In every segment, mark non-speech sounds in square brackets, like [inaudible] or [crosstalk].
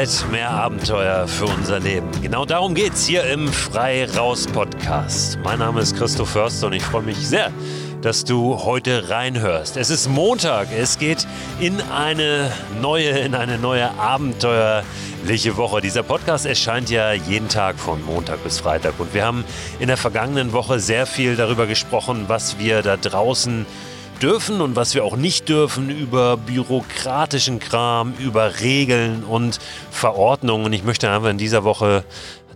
Freiheit, mehr Abenteuer für unser Leben. Genau darum geht's hier im Frei Raus Podcast. Mein Name ist Christoph Förster und ich freue mich sehr, dass du heute reinhörst. Es ist Montag, es geht in eine neue, in eine neue abenteuerliche Woche. Dieser Podcast erscheint ja jeden Tag von Montag bis Freitag und wir haben in der vergangenen Woche sehr viel darüber gesprochen, was wir da draußen dürfen und was wir auch nicht dürfen, über bürokratischen Kram, über Regeln und Verordnungen. Ich möchte einfach in dieser Woche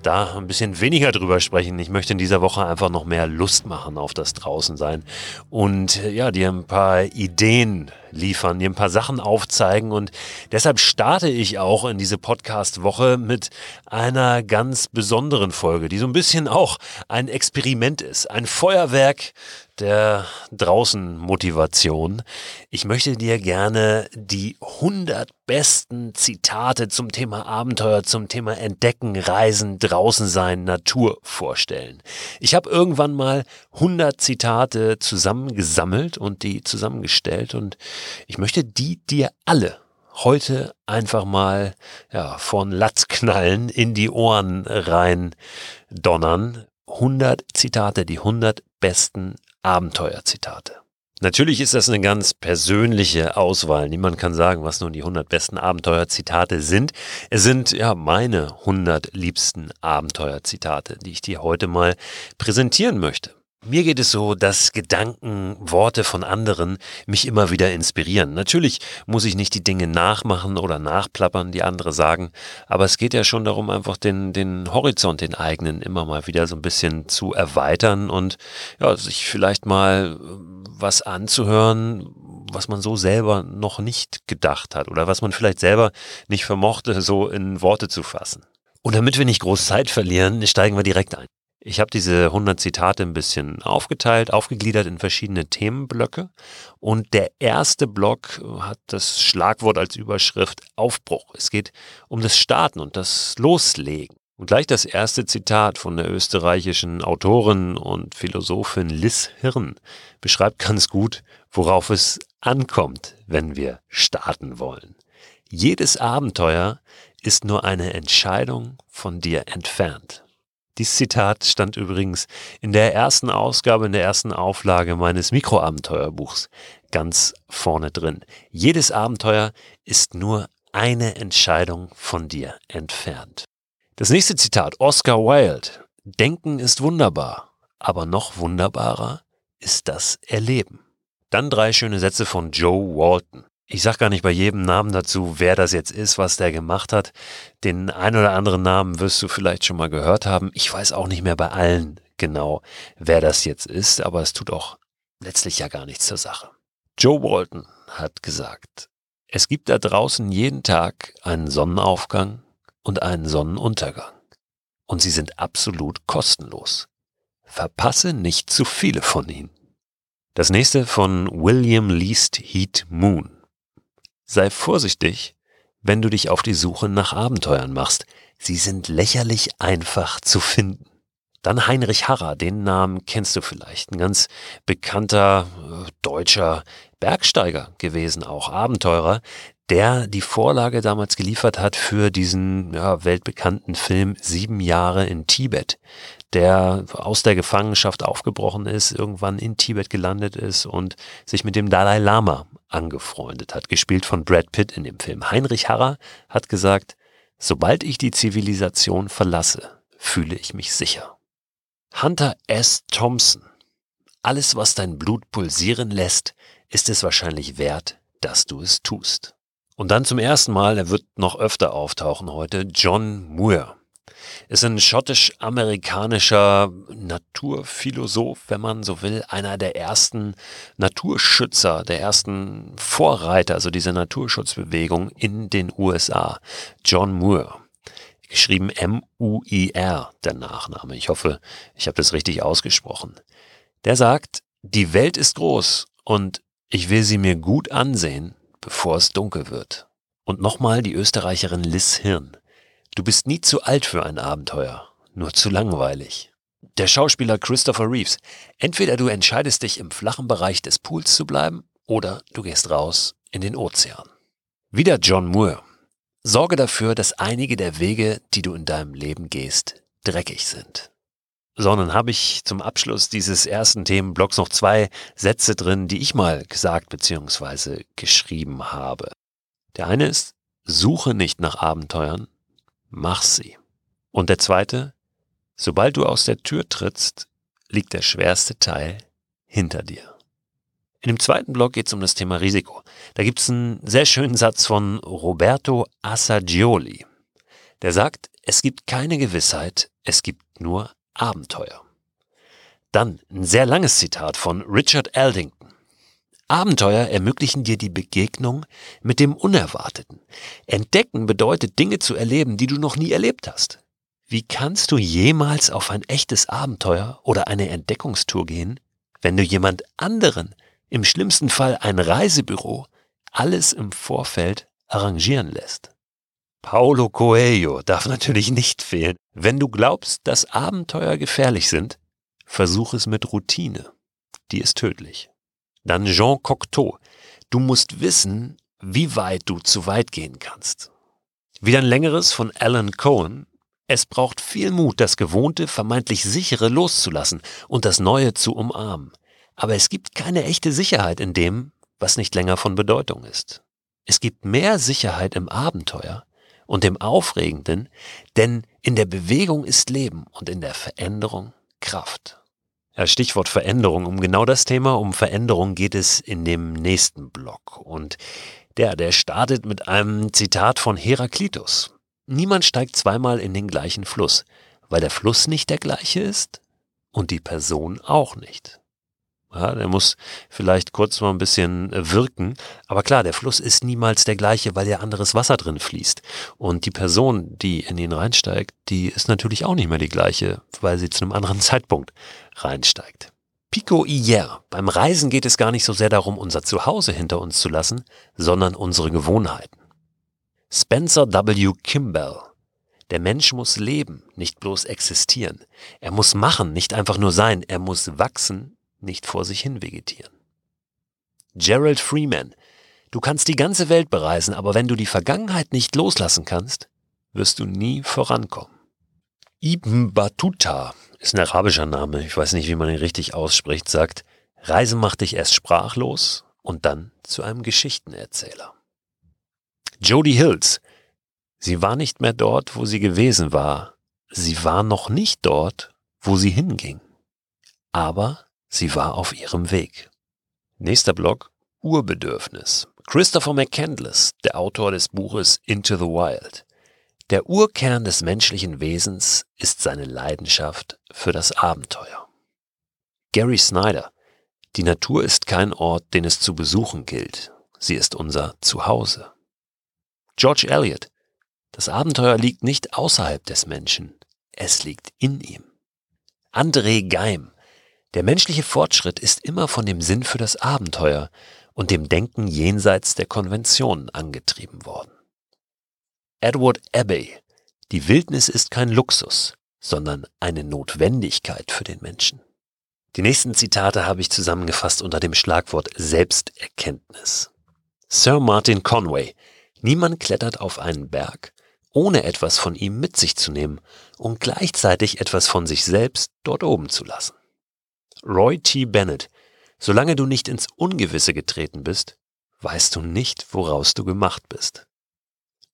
da ein bisschen weniger drüber sprechen. Ich möchte in dieser Woche einfach noch mehr Lust machen auf das Draußensein und ja, dir ein paar Ideen liefern, dir ein paar Sachen aufzeigen und deshalb starte ich auch in diese Podcast-Woche mit einer ganz besonderen Folge, die so ein bisschen auch ein Experiment ist, ein Feuerwerk der draußen Motivation. Ich möchte dir gerne die 100 besten Zitate zum Thema Abenteuer, zum Thema Entdecken, Reisen, draußen sein, Natur vorstellen. Ich habe irgendwann mal 100 Zitate zusammengesammelt und die zusammengestellt und ich möchte die dir alle heute einfach mal ja, von Latz knallen in die Ohren rein donnern. 100 Zitate, die 100 besten Abenteuerzitate. Natürlich ist das eine ganz persönliche Auswahl. Niemand kann sagen, was nun die 100 besten Abenteuerzitate sind. Es sind ja meine 100 liebsten Abenteuerzitate, die ich dir heute mal präsentieren möchte. Mir geht es so, dass Gedanken, Worte von anderen mich immer wieder inspirieren. Natürlich muss ich nicht die Dinge nachmachen oder nachplappern, die andere sagen, aber es geht ja schon darum, einfach den, den Horizont, den eigenen, immer mal wieder so ein bisschen zu erweitern und ja, sich vielleicht mal äh, was anzuhören, was man so selber noch nicht gedacht hat oder was man vielleicht selber nicht vermochte, so in Worte zu fassen. Und damit wir nicht groß Zeit verlieren, steigen wir direkt ein. Ich habe diese 100 Zitate ein bisschen aufgeteilt, aufgegliedert in verschiedene Themenblöcke. Und der erste Block hat das Schlagwort als Überschrift Aufbruch. Es geht um das Starten und das Loslegen. Und gleich das erste Zitat von der österreichischen Autorin und Philosophin Liz Hirn beschreibt ganz gut, worauf es ankommt, wenn wir starten wollen. Jedes Abenteuer ist nur eine Entscheidung von dir entfernt. Dieses Zitat stand übrigens in der ersten Ausgabe, in der ersten Auflage meines Mikroabenteuerbuchs ganz vorne drin. Jedes Abenteuer ist nur eine Entscheidung von dir entfernt. Das nächste Zitat, Oscar Wilde. Denken ist wunderbar, aber noch wunderbarer ist das Erleben. Dann drei schöne Sätze von Joe Walton. Ich sage gar nicht bei jedem Namen dazu, wer das jetzt ist, was der gemacht hat. Den ein oder anderen Namen wirst du vielleicht schon mal gehört haben. Ich weiß auch nicht mehr bei allen genau, wer das jetzt ist, aber es tut auch letztlich ja gar nichts zur Sache. Joe Walton hat gesagt, es gibt da draußen jeden Tag einen Sonnenaufgang und einen Sonnenuntergang. Und sie sind absolut kostenlos. Verpasse nicht zu viele von ihnen. Das nächste von William Least Heat Moon. Sei vorsichtig, wenn du dich auf die Suche nach Abenteuern machst. Sie sind lächerlich einfach zu finden. Dann Heinrich Harrer, den Namen kennst du vielleicht. Ein ganz bekannter äh, deutscher Bergsteiger gewesen, auch Abenteurer, der die Vorlage damals geliefert hat für diesen ja, weltbekannten Film Sieben Jahre in Tibet, der aus der Gefangenschaft aufgebrochen ist, irgendwann in Tibet gelandet ist und sich mit dem Dalai Lama angefreundet hat, gespielt von Brad Pitt in dem Film. Heinrich Harrer hat gesagt, sobald ich die Zivilisation verlasse, fühle ich mich sicher. Hunter S. Thompson. Alles, was dein Blut pulsieren lässt, ist es wahrscheinlich wert, dass du es tust. Und dann zum ersten Mal, er wird noch öfter auftauchen heute, John Muir ist ein schottisch-amerikanischer Naturphilosoph, wenn man so will, einer der ersten Naturschützer, der ersten Vorreiter, also dieser Naturschutzbewegung in den USA. John Muir. Geschrieben M-U-I-R, der Nachname. Ich hoffe, ich habe das richtig ausgesprochen. Der sagt, die Welt ist groß und ich will sie mir gut ansehen, bevor es dunkel wird. Und nochmal die Österreicherin Liz Hirn. Du bist nie zu alt für ein Abenteuer, nur zu langweilig. Der Schauspieler Christopher Reeves. Entweder du entscheidest dich im flachen Bereich des Pools zu bleiben oder du gehst raus in den Ozean. Wieder John Moore. sorge dafür, dass einige der Wege, die du in deinem Leben gehst, dreckig sind. Sondern habe ich zum Abschluss dieses ersten Themenblocks noch zwei Sätze drin, die ich mal gesagt bzw. geschrieben habe. Der eine ist, suche nicht nach Abenteuern, mach sie. Und der zweite, sobald du aus der Tür trittst, liegt der schwerste Teil hinter dir. In dem zweiten Block geht es um das Thema Risiko. Da gibt es einen sehr schönen Satz von Roberto Assagioli. Der sagt, es gibt keine Gewissheit, es gibt nur Abenteuer. Dann ein sehr langes Zitat von Richard Aldington. Abenteuer ermöglichen dir die Begegnung mit dem Unerwarteten. Entdecken bedeutet Dinge zu erleben, die du noch nie erlebt hast. Wie kannst du jemals auf ein echtes Abenteuer oder eine Entdeckungstour gehen, wenn du jemand anderen im schlimmsten Fall ein Reisebüro, alles im Vorfeld arrangieren lässt. Paulo Coelho darf natürlich nicht fehlen. Wenn du glaubst, dass Abenteuer gefährlich sind, versuch es mit Routine. Die ist tödlich. Dann Jean Cocteau. Du musst wissen, wie weit du zu weit gehen kannst. Wieder ein längeres von Alan Cohen. Es braucht viel Mut, das Gewohnte, vermeintlich sichere loszulassen und das Neue zu umarmen. Aber es gibt keine echte Sicherheit in dem, was nicht länger von Bedeutung ist. Es gibt mehr Sicherheit im Abenteuer und im Aufregenden, denn in der Bewegung ist Leben und in der Veränderung Kraft. Stichwort Veränderung. Um genau das Thema, um Veränderung geht es in dem nächsten Block. Und der, der startet mit einem Zitat von Heraklitus. Niemand steigt zweimal in den gleichen Fluss, weil der Fluss nicht der gleiche ist und die Person auch nicht. Ja, der muss vielleicht kurz mal ein bisschen äh, wirken. Aber klar, der Fluss ist niemals der gleiche, weil ja anderes Wasser drin fließt. Und die Person, die in ihn reinsteigt, die ist natürlich auch nicht mehr die gleiche, weil sie zu einem anderen [laughs] Zeitpunkt reinsteigt. Pico hier. Beim Reisen geht es gar nicht so sehr darum, unser Zuhause hinter uns zu lassen, sondern unsere Gewohnheiten. Spencer W. Kimball. Der Mensch muss leben, nicht bloß existieren. Er muss machen, nicht einfach nur sein. Er muss wachsen, nicht vor sich hin vegetieren. Gerald Freeman, du kannst die ganze Welt bereisen, aber wenn du die Vergangenheit nicht loslassen kannst, wirst du nie vorankommen. Ibn Battuta ist ein arabischer Name, ich weiß nicht, wie man ihn richtig ausspricht, sagt, Reise macht dich erst sprachlos und dann zu einem Geschichtenerzähler. Jodie Hills, sie war nicht mehr dort, wo sie gewesen war, sie war noch nicht dort, wo sie hinging. Aber Sie war auf ihrem Weg. Nächster Block, Urbedürfnis. Christopher McCandless, der Autor des Buches Into the Wild. Der Urkern des menschlichen Wesens ist seine Leidenschaft für das Abenteuer. Gary Snyder. Die Natur ist kein Ort, den es zu besuchen gilt. Sie ist unser Zuhause. George Eliot. Das Abenteuer liegt nicht außerhalb des Menschen. Es liegt in ihm. André Geim. Der menschliche Fortschritt ist immer von dem Sinn für das Abenteuer und dem Denken jenseits der Konventionen angetrieben worden. Edward Abbey Die Wildnis ist kein Luxus, sondern eine Notwendigkeit für den Menschen. Die nächsten Zitate habe ich zusammengefasst unter dem Schlagwort Selbsterkenntnis. Sir Martin Conway Niemand klettert auf einen Berg, ohne etwas von ihm mit sich zu nehmen und gleichzeitig etwas von sich selbst dort oben zu lassen. Roy T. Bennett, solange du nicht ins Ungewisse getreten bist, weißt du nicht, woraus du gemacht bist.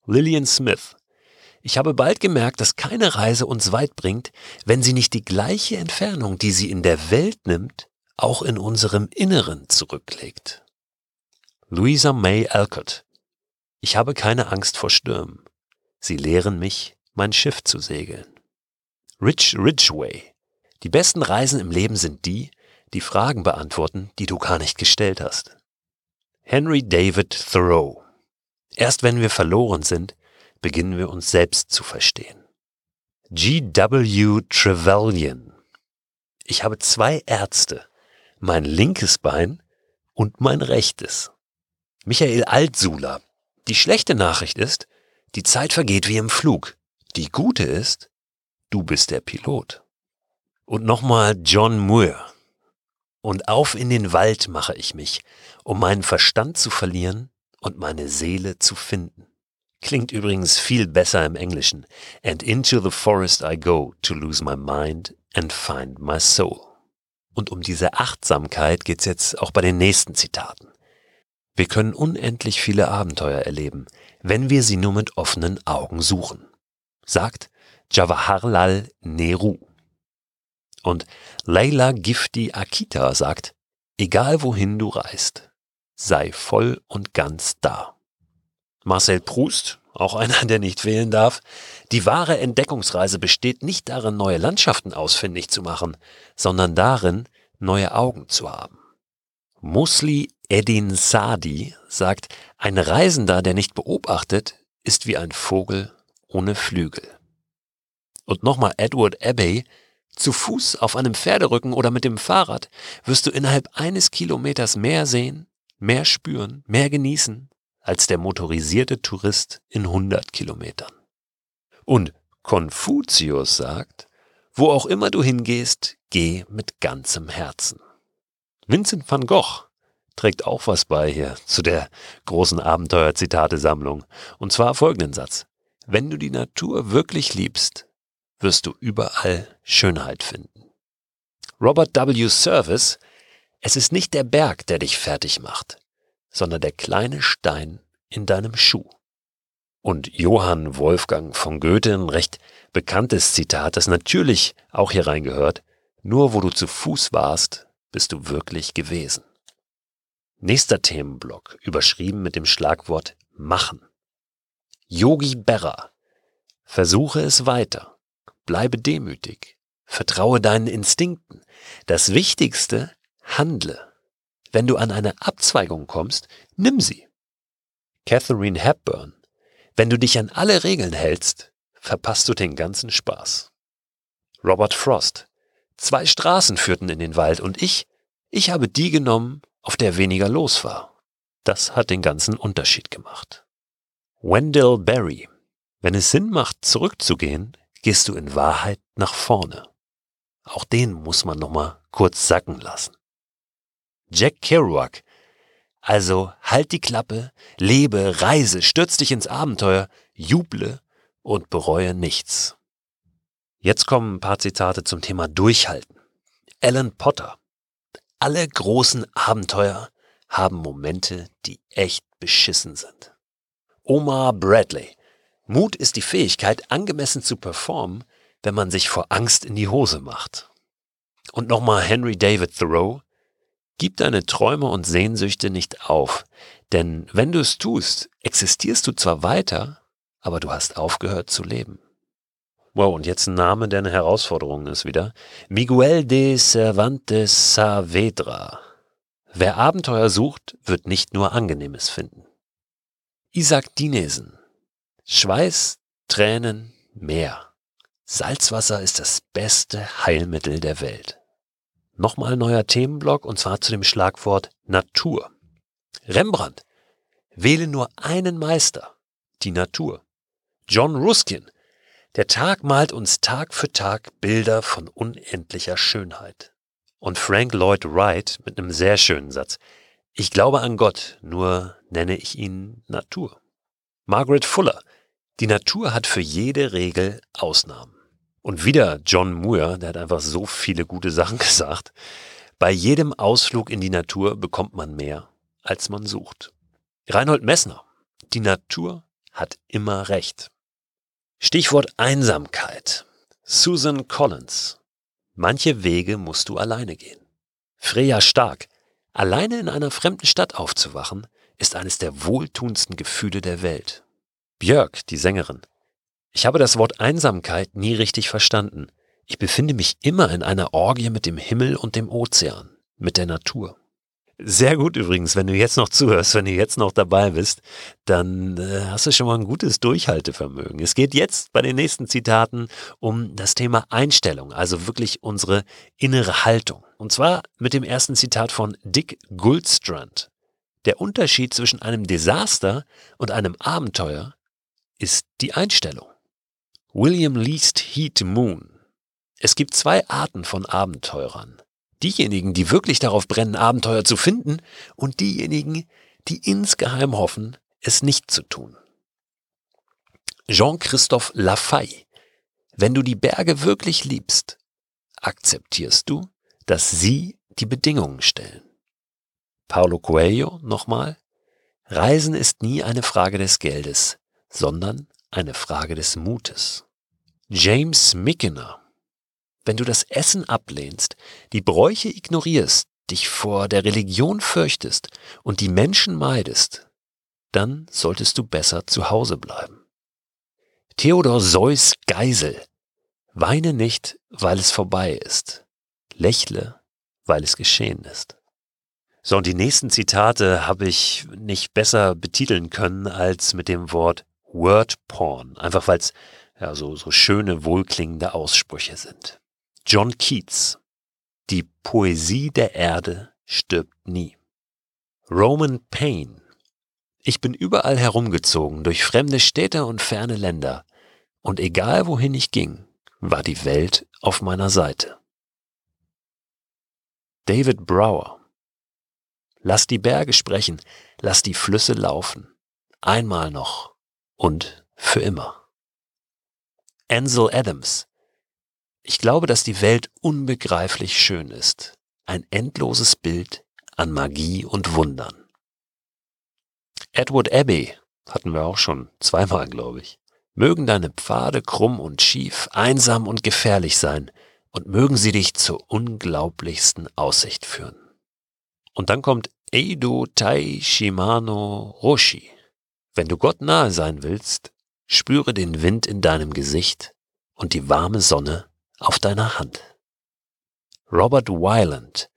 Lillian Smith, ich habe bald gemerkt, dass keine Reise uns weit bringt, wenn sie nicht die gleiche Entfernung, die sie in der Welt nimmt, auch in unserem Inneren zurücklegt. Louisa May Alcott, ich habe keine Angst vor Stürmen. Sie lehren mich, mein Schiff zu segeln. Rich Ridgway, die besten Reisen im Leben sind die, die Fragen beantworten, die du gar nicht gestellt hast. Henry David Thoreau. Erst wenn wir verloren sind, beginnen wir uns selbst zu verstehen. G.W. Trevelyan. Ich habe zwei Ärzte, mein linkes Bein und mein rechtes. Michael Altsula. Die schlechte Nachricht ist, die Zeit vergeht wie im Flug. Die gute ist, du bist der Pilot. Und nochmal John Muir. Und auf in den Wald mache ich mich, um meinen Verstand zu verlieren und meine Seele zu finden. Klingt übrigens viel besser im Englischen. And into the forest I go to lose my mind and find my soul. Und um diese Achtsamkeit geht's jetzt auch bei den nächsten Zitaten. Wir können unendlich viele Abenteuer erleben, wenn wir sie nur mit offenen Augen suchen, sagt Jawaharlal Nehru. Und Leila Gifti Akita sagt, egal wohin du reist, sei voll und ganz da. Marcel Proust, auch einer, der nicht fehlen darf, die wahre Entdeckungsreise besteht nicht darin, neue Landschaften ausfindig zu machen, sondern darin, neue Augen zu haben. Musli Edin Sadi sagt, ein Reisender, der nicht beobachtet, ist wie ein Vogel ohne Flügel. Und nochmal Edward Abbey, zu Fuß, auf einem Pferderücken oder mit dem Fahrrad wirst du innerhalb eines Kilometers mehr sehen, mehr spüren, mehr genießen, als der motorisierte Tourist in 100 Kilometern. Und Konfuzius sagt, wo auch immer du hingehst, geh mit ganzem Herzen. Vincent van Gogh trägt auch was bei hier zu der großen Abenteuer-Zitate-Sammlung. Und zwar folgenden Satz. Wenn du die Natur wirklich liebst, wirst du überall Schönheit finden. Robert W. Service, es ist nicht der Berg, der dich fertig macht, sondern der kleine Stein in deinem Schuh. Und Johann Wolfgang von Goethe, ein recht bekanntes Zitat, das natürlich auch hier reingehört, nur wo du zu Fuß warst, bist du wirklich gewesen. Nächster Themenblock, überschrieben mit dem Schlagwort machen. Yogi Berra. Versuche es weiter. Bleibe demütig. Vertraue deinen Instinkten. Das Wichtigste, handle. Wenn du an eine Abzweigung kommst, nimm sie. Catherine Hepburn. Wenn du dich an alle Regeln hältst, verpasst du den ganzen Spaß. Robert Frost. Zwei Straßen führten in den Wald und ich, ich habe die genommen, auf der weniger los war. Das hat den ganzen Unterschied gemacht. Wendell Berry. Wenn es Sinn macht, zurückzugehen, gehst du in Wahrheit nach vorne. Auch den muss man nochmal kurz sacken lassen. Jack Kerouac. Also halt die Klappe, lebe, reise, stürz dich ins Abenteuer, juble und bereue nichts. Jetzt kommen ein paar Zitate zum Thema Durchhalten. Alan Potter. Alle großen Abenteuer haben Momente, die echt beschissen sind. Omar Bradley. Mut ist die Fähigkeit, angemessen zu performen, wenn man sich vor Angst in die Hose macht. Und nochmal Henry David Thoreau. Gib deine Träume und Sehnsüchte nicht auf, denn wenn du es tust, existierst du zwar weiter, aber du hast aufgehört zu leben. Wow, und jetzt ein Name, der eine Herausforderung ist wieder. Miguel de Cervantes Saavedra. Wer Abenteuer sucht, wird nicht nur Angenehmes finden. Isaac Dinesen. Schweiß, Tränen, Meer. Salzwasser ist das beste Heilmittel der Welt. Nochmal neuer Themenblock und zwar zu dem Schlagwort Natur. Rembrandt. Wähle nur einen Meister. Die Natur. John Ruskin. Der Tag malt uns Tag für Tag Bilder von unendlicher Schönheit. Und Frank Lloyd Wright mit einem sehr schönen Satz. Ich glaube an Gott, nur nenne ich ihn Natur. Margaret Fuller. Die Natur hat für jede Regel Ausnahmen. Und wieder John Muir, der hat einfach so viele gute Sachen [laughs] gesagt. Bei jedem Ausflug in die Natur bekommt man mehr, als man sucht. Reinhold Messner. Die Natur hat immer recht. Stichwort Einsamkeit. Susan Collins. Manche Wege musst du alleine gehen. Freya Stark. Alleine in einer fremden Stadt aufzuwachen, ist eines der wohltuendsten Gefühle der Welt. Björk, die Sängerin. Ich habe das Wort Einsamkeit nie richtig verstanden. Ich befinde mich immer in einer Orgie mit dem Himmel und dem Ozean, mit der Natur. Sehr gut übrigens, wenn du jetzt noch zuhörst, wenn du jetzt noch dabei bist, dann äh, hast du schon mal ein gutes Durchhaltevermögen. Es geht jetzt bei den nächsten Zitaten um das Thema Einstellung, also wirklich unsere innere Haltung. Und zwar mit dem ersten Zitat von Dick Goldstrand. Der Unterschied zwischen einem Desaster und einem Abenteuer ist die Einstellung. William Least Heat Moon. Es gibt zwei Arten von Abenteurern. Diejenigen, die wirklich darauf brennen, Abenteuer zu finden, und diejenigen, die insgeheim hoffen, es nicht zu tun. Jean-Christophe Lafay. Wenn du die Berge wirklich liebst, akzeptierst du, dass sie die Bedingungen stellen. Paulo Coelho nochmal. Reisen ist nie eine Frage des Geldes, sondern eine Frage des Mutes. James Mickener. Wenn du das Essen ablehnst, die Bräuche ignorierst, dich vor der Religion fürchtest und die Menschen meidest, dann solltest du besser zu Hause bleiben. Theodor Seuss Geisel. Weine nicht, weil es vorbei ist. Lächle, weil es geschehen ist. So, und die nächsten Zitate habe ich nicht besser betiteln können als mit dem Wort Word Porn. Einfach weil es ja, so, so schöne, wohlklingende Aussprüche sind. John Keats. Die Poesie der Erde stirbt nie. Roman Payne. Ich bin überall herumgezogen, durch fremde Städte und ferne Länder, und egal wohin ich ging, war die Welt auf meiner Seite. David Brower. Lass die Berge sprechen, lass die Flüsse laufen, einmal noch und für immer. Ansel Adams. Ich glaube, dass die Welt unbegreiflich schön ist, ein endloses Bild an Magie und Wundern. Edward Abbey hatten wir auch schon zweimal, glaube ich. Mögen deine Pfade krumm und schief, einsam und gefährlich sein, und mögen sie dich zur unglaublichsten Aussicht führen. Und dann kommt Eido Tai Shimano Roshi. Wenn du Gott nahe sein willst, spüre den Wind in deinem Gesicht und die warme Sonne auf deiner Hand. Robert Wyland.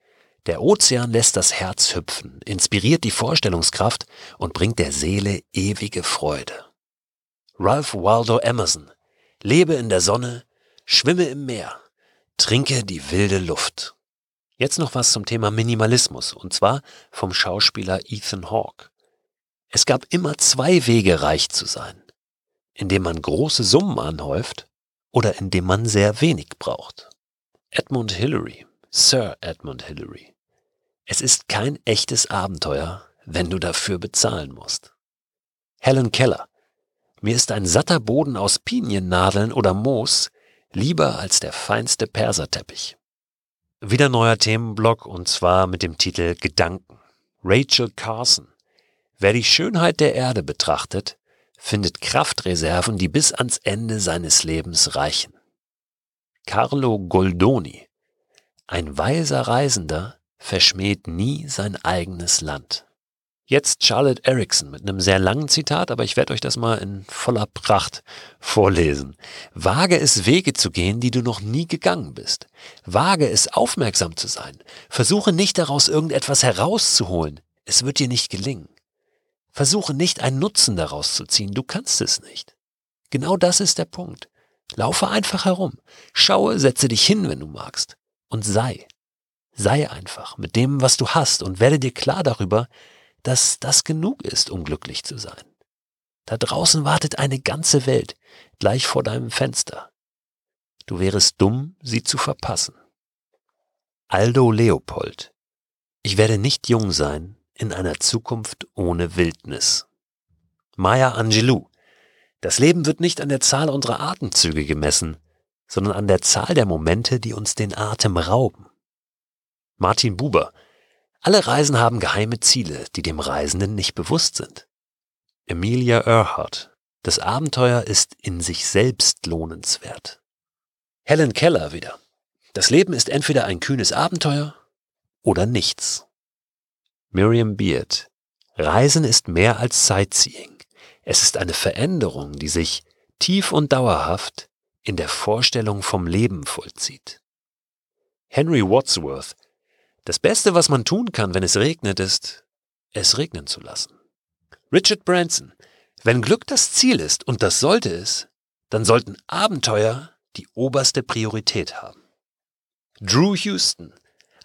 Der Ozean lässt das Herz hüpfen, inspiriert die Vorstellungskraft und bringt der Seele ewige Freude. Ralph Waldo Emerson. Lebe in der Sonne, schwimme im Meer, trinke die wilde Luft. Jetzt noch was zum Thema Minimalismus, und zwar vom Schauspieler Ethan Hawke. Es gab immer zwei Wege, reich zu sein, indem man große Summen anhäuft oder indem man sehr wenig braucht. Edmund Hillary, Sir Edmund Hillary. Es ist kein echtes Abenteuer, wenn du dafür bezahlen musst. Helen Keller, mir ist ein satter Boden aus Piniennadeln oder Moos lieber als der feinste Perserteppich. Wieder neuer Themenblock und zwar mit dem Titel Gedanken. Rachel Carson. Wer die Schönheit der Erde betrachtet, findet Kraftreserven, die bis ans Ende seines Lebens reichen. Carlo Goldoni. Ein weiser Reisender verschmäht nie sein eigenes Land. Jetzt Charlotte Erickson mit einem sehr langen Zitat, aber ich werde euch das mal in voller Pracht vorlesen. Wage es Wege zu gehen, die du noch nie gegangen bist. Wage es aufmerksam zu sein. Versuche nicht daraus irgendetwas herauszuholen. Es wird dir nicht gelingen. Versuche nicht einen Nutzen daraus zu ziehen. Du kannst es nicht. Genau das ist der Punkt. Laufe einfach herum. Schaue, setze dich hin, wenn du magst. Und sei. Sei einfach mit dem, was du hast und werde dir klar darüber, dass das genug ist, um glücklich zu sein. Da draußen wartet eine ganze Welt gleich vor deinem Fenster. Du wärest dumm, sie zu verpassen. Aldo Leopold. Ich werde nicht jung sein in einer Zukunft ohne Wildnis. Maya Angelou. Das Leben wird nicht an der Zahl unserer Atemzüge gemessen, sondern an der Zahl der Momente, die uns den Atem rauben. Martin Buber. Alle Reisen haben geheime Ziele, die dem Reisenden nicht bewusst sind. Emilia Earhart. Das Abenteuer ist in sich selbst lohnenswert. Helen Keller wieder. Das Leben ist entweder ein kühnes Abenteuer oder nichts. Miriam Beard. Reisen ist mehr als Sightseeing. Es ist eine Veränderung, die sich tief und dauerhaft in der Vorstellung vom Leben vollzieht. Henry Wadsworth. Das Beste, was man tun kann, wenn es regnet, ist, es regnen zu lassen. Richard Branson. Wenn Glück das Ziel ist, und das sollte es, dann sollten Abenteuer die oberste Priorität haben. Drew Houston.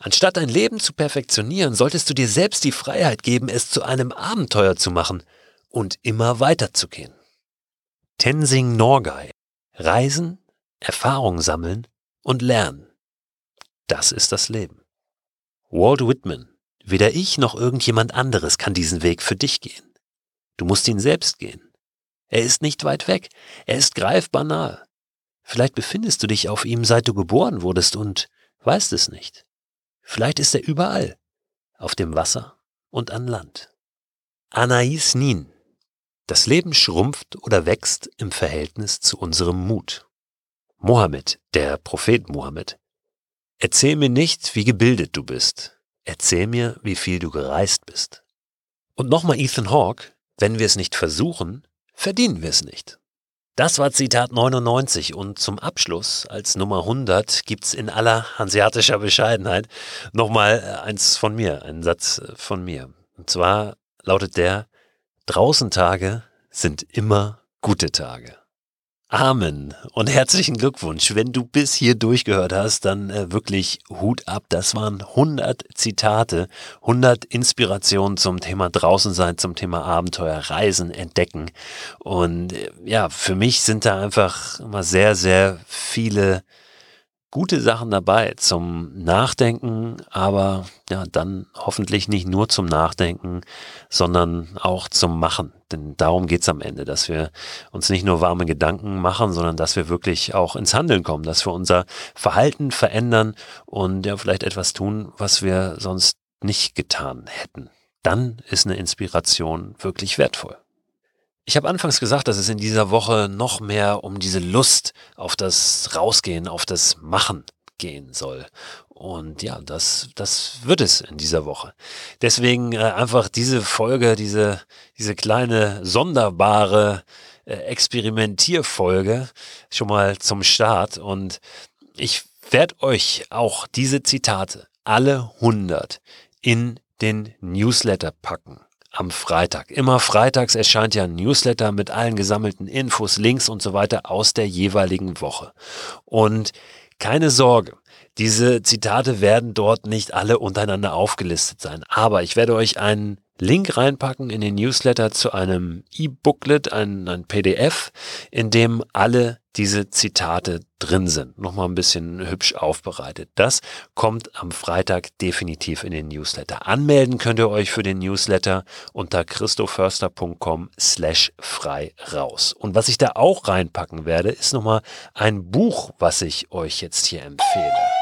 Anstatt dein Leben zu perfektionieren, solltest du dir selbst die Freiheit geben, es zu einem Abenteuer zu machen und immer weiterzugehen. Tenzing Norgay. Reisen, Erfahrung sammeln und lernen. Das ist das Leben. Walt Whitman, weder ich noch irgendjemand anderes kann diesen Weg für dich gehen. Du musst ihn selbst gehen. Er ist nicht weit weg. Er ist greifbar nahe. Vielleicht befindest du dich auf ihm, seit du geboren wurdest und weißt es nicht. Vielleicht ist er überall, auf dem Wasser und an Land. Anais Nin. Das Leben schrumpft oder wächst im Verhältnis zu unserem Mut. Mohammed, der Prophet Mohammed. Erzähl mir nicht, wie gebildet du bist. Erzähl mir, wie viel du gereist bist. Und nochmal Ethan Hawke, wenn wir es nicht versuchen, verdienen wir es nicht. Das war Zitat 99 und zum Abschluss als Nummer 100 gibt's in aller hanseatischer Bescheidenheit nochmal äh, eins von mir, einen Satz äh, von mir. Und zwar lautet der, draußen Tage sind immer gute Tage. Amen und herzlichen Glückwunsch. Wenn du bis hier durchgehört hast, dann äh, wirklich Hut ab. Das waren 100 Zitate, 100 Inspirationen zum Thema draußen sein, zum Thema Abenteuer, Reisen, Entdecken. Und äh, ja, für mich sind da einfach immer sehr, sehr viele gute Sachen dabei zum Nachdenken, aber ja, dann hoffentlich nicht nur zum Nachdenken, sondern auch zum Machen. Denn darum geht's am Ende, dass wir uns nicht nur warme Gedanken machen, sondern dass wir wirklich auch ins Handeln kommen, dass wir unser Verhalten verändern und ja vielleicht etwas tun, was wir sonst nicht getan hätten. Dann ist eine Inspiration wirklich wertvoll. Ich habe anfangs gesagt, dass es in dieser Woche noch mehr um diese Lust auf das Rausgehen, auf das Machen gehen soll. Und ja, das, das wird es in dieser Woche. Deswegen äh, einfach diese Folge, diese, diese kleine sonderbare äh, Experimentierfolge schon mal zum Start. Und ich werde euch auch diese Zitate, alle 100, in den Newsletter packen am Freitag. Immer freitags erscheint ja ein Newsletter mit allen gesammelten Infos, Links und so weiter aus der jeweiligen Woche. Und keine Sorge, diese Zitate werden dort nicht alle untereinander aufgelistet sein. Aber ich werde euch einen Link reinpacken in den Newsletter zu einem E-Booklet, ein, ein PDF, in dem alle diese Zitate drin sind. Nochmal ein bisschen hübsch aufbereitet. Das kommt am Freitag definitiv in den Newsletter. Anmelden könnt ihr euch für den Newsletter unter christoförster.com slash frei raus. Und was ich da auch reinpacken werde, ist nochmal ein Buch, was ich euch jetzt hier empfehle.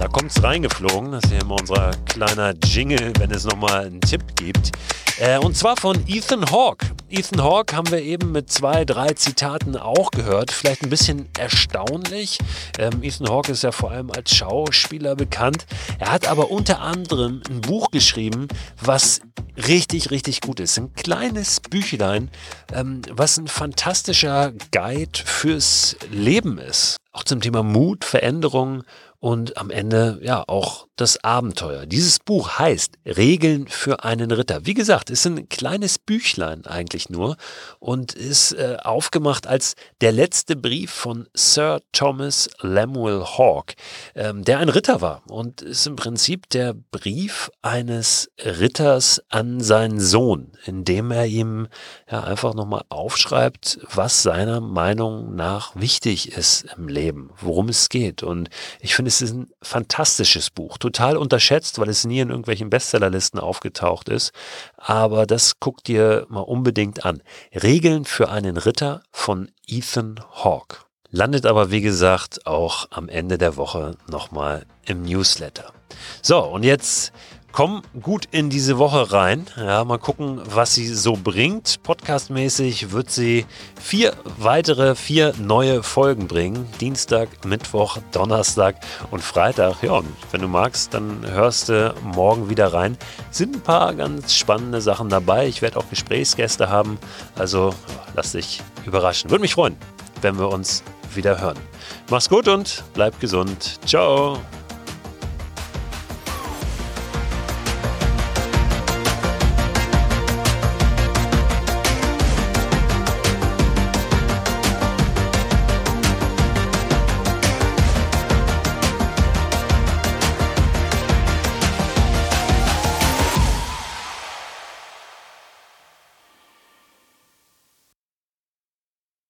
Da kommt es reingeflogen. Das ist hier immer unser kleiner Jingle, wenn es nochmal einen Tipp gibt. Äh, und zwar von Ethan Hawke. Ethan Hawke haben wir eben mit zwei, drei Zitaten auch gehört. Vielleicht ein bisschen erstaunlich. Ähm, Ethan Hawke ist ja vor allem als Schauspieler bekannt. Er hat aber unter anderem ein Buch geschrieben, was richtig, richtig gut ist. Ein kleines Büchlein, ähm, was ein fantastischer Guide fürs Leben ist. Auch zum Thema Mut, Veränderung und am Ende ja auch das Abenteuer. Dieses Buch heißt Regeln für einen Ritter. Wie gesagt, ist ein kleines Büchlein eigentlich nur und ist äh, aufgemacht als der letzte Brief von Sir Thomas Lemuel Hawke, ähm, der ein Ritter war und ist im Prinzip der Brief eines Ritters an seinen Sohn, in dem er ihm ja einfach nochmal aufschreibt, was seiner Meinung nach wichtig ist im Leben, worum es geht. Und ich finde, es ist ein fantastisches Buch, total unterschätzt, weil es nie in irgendwelchen Bestsellerlisten aufgetaucht ist. Aber das guck dir mal unbedingt an. Regeln für einen Ritter von Ethan Hawke. Landet aber, wie gesagt, auch am Ende der Woche nochmal im Newsletter. So, und jetzt komm gut in diese Woche rein. Ja, mal gucken, was sie so bringt. Podcastmäßig wird sie vier weitere, vier neue Folgen bringen. Dienstag, Mittwoch, Donnerstag und Freitag. Ja, und wenn du magst, dann hörst du morgen wieder rein. Sind ein paar ganz spannende Sachen dabei. Ich werde auch Gesprächsgäste haben. Also lass dich überraschen. Würde mich freuen, wenn wir uns wieder hören. Mach's gut und bleib gesund. Ciao.